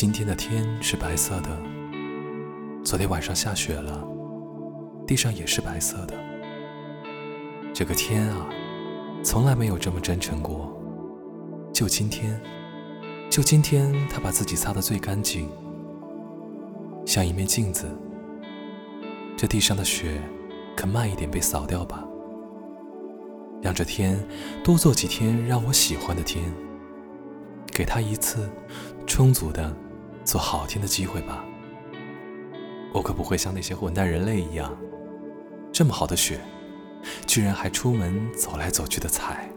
今天的天是白色的，昨天晚上下雪了，地上也是白色的。这个天啊，从来没有这么真诚过。就今天，就今天，他把自己擦得最干净，像一面镜子。这地上的雪，可慢一点被扫掉吧。让这天多做几天让我喜欢的天，给他一次充足的做好听的机会吧。我可不会像那些混蛋人类一样，这么好的雪，居然还出门走来走去的踩。